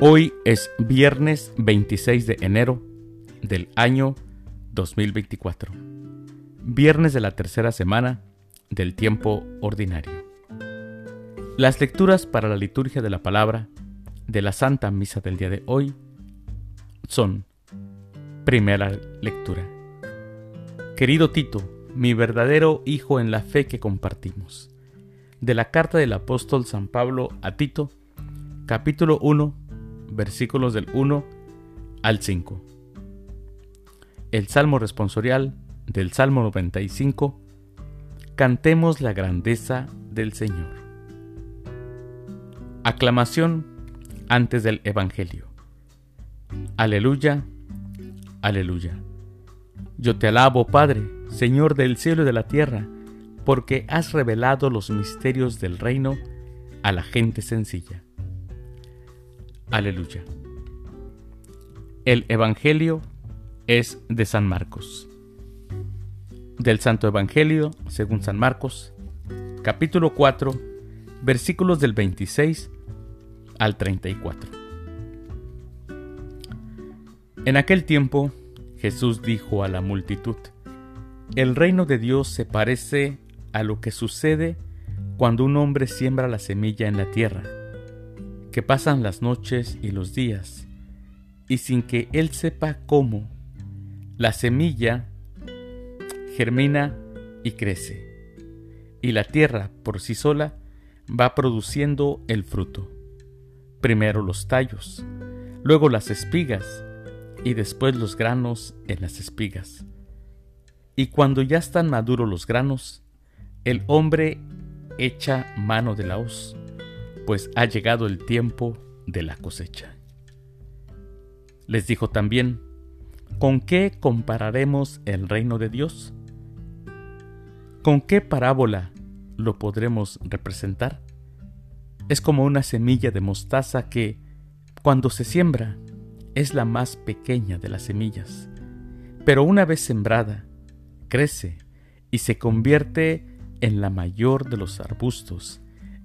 Hoy es viernes 26 de enero del año 2024, viernes de la tercera semana del tiempo ordinario. Las lecturas para la liturgia de la palabra de la Santa Misa del día de hoy son Primera lectura. Querido Tito, mi verdadero hijo en la fe que compartimos. De la carta del apóstol San Pablo a Tito, capítulo 1, versículos del 1 al 5. El Salmo responsorial del Salmo 95. Cantemos la grandeza del Señor. Aclamación antes del Evangelio. Aleluya, aleluya. Yo te alabo, Padre, Señor del cielo y de la tierra, porque has revelado los misterios del reino a la gente sencilla. Aleluya. El Evangelio es de San Marcos. Del Santo Evangelio, según San Marcos, capítulo 4, versículos del 26 al 34. En aquel tiempo, Jesús dijo a la multitud, El reino de Dios se parece a lo que sucede cuando un hombre siembra la semilla en la tierra que pasan las noches y los días, y sin que él sepa cómo, la semilla germina y crece, y la tierra por sí sola va produciendo el fruto. Primero los tallos, luego las espigas, y después los granos en las espigas. Y cuando ya están maduros los granos, el hombre echa mano de la hoz pues ha llegado el tiempo de la cosecha. Les dijo también, ¿con qué compararemos el reino de Dios? ¿Con qué parábola lo podremos representar? Es como una semilla de mostaza que, cuando se siembra, es la más pequeña de las semillas, pero una vez sembrada, crece y se convierte en la mayor de los arbustos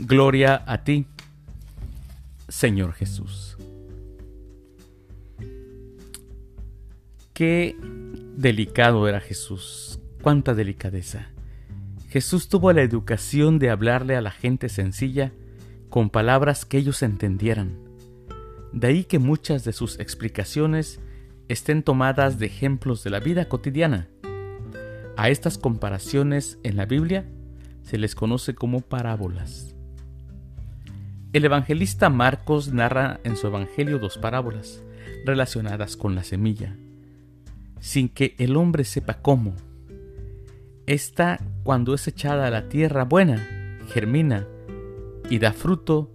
Gloria a ti, Señor Jesús. Qué delicado era Jesús, cuánta delicadeza. Jesús tuvo la educación de hablarle a la gente sencilla con palabras que ellos entendieran. De ahí que muchas de sus explicaciones estén tomadas de ejemplos de la vida cotidiana. A estas comparaciones en la Biblia se les conoce como parábolas. El evangelista Marcos narra en su evangelio dos parábolas relacionadas con la semilla, sin que el hombre sepa cómo. Esta, cuando es echada a la tierra buena, germina y da fruto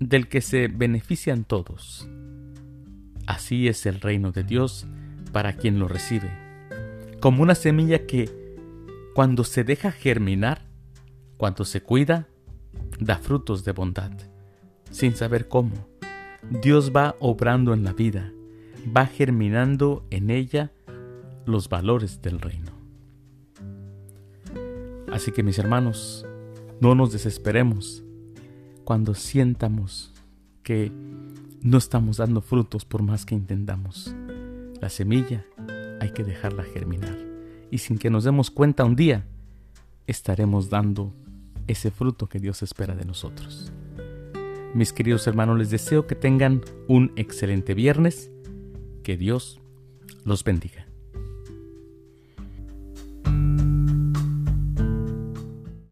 del que se benefician todos. Así es el reino de Dios para quien lo recibe, como una semilla que, cuando se deja germinar, cuando se cuida, da frutos de bondad sin saber cómo. Dios va obrando en la vida, va germinando en ella los valores del reino. Así que mis hermanos, no nos desesperemos cuando sientamos que no estamos dando frutos por más que intentamos. La semilla hay que dejarla germinar y sin que nos demos cuenta un día estaremos dando ese fruto que Dios espera de nosotros. Mis queridos hermanos, les deseo que tengan un excelente viernes. Que Dios los bendiga.